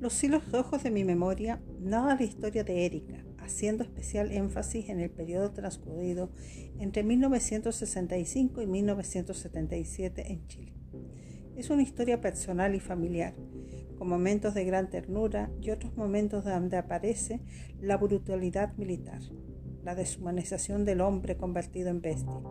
Los hilos rojos de mi memoria narran la historia de Erika, haciendo especial énfasis en el periodo transcurrido entre 1965 y 1977 en Chile. Es una historia personal y familiar, con momentos de gran ternura y otros momentos donde aparece la brutalidad militar, la deshumanización del hombre convertido en bestia.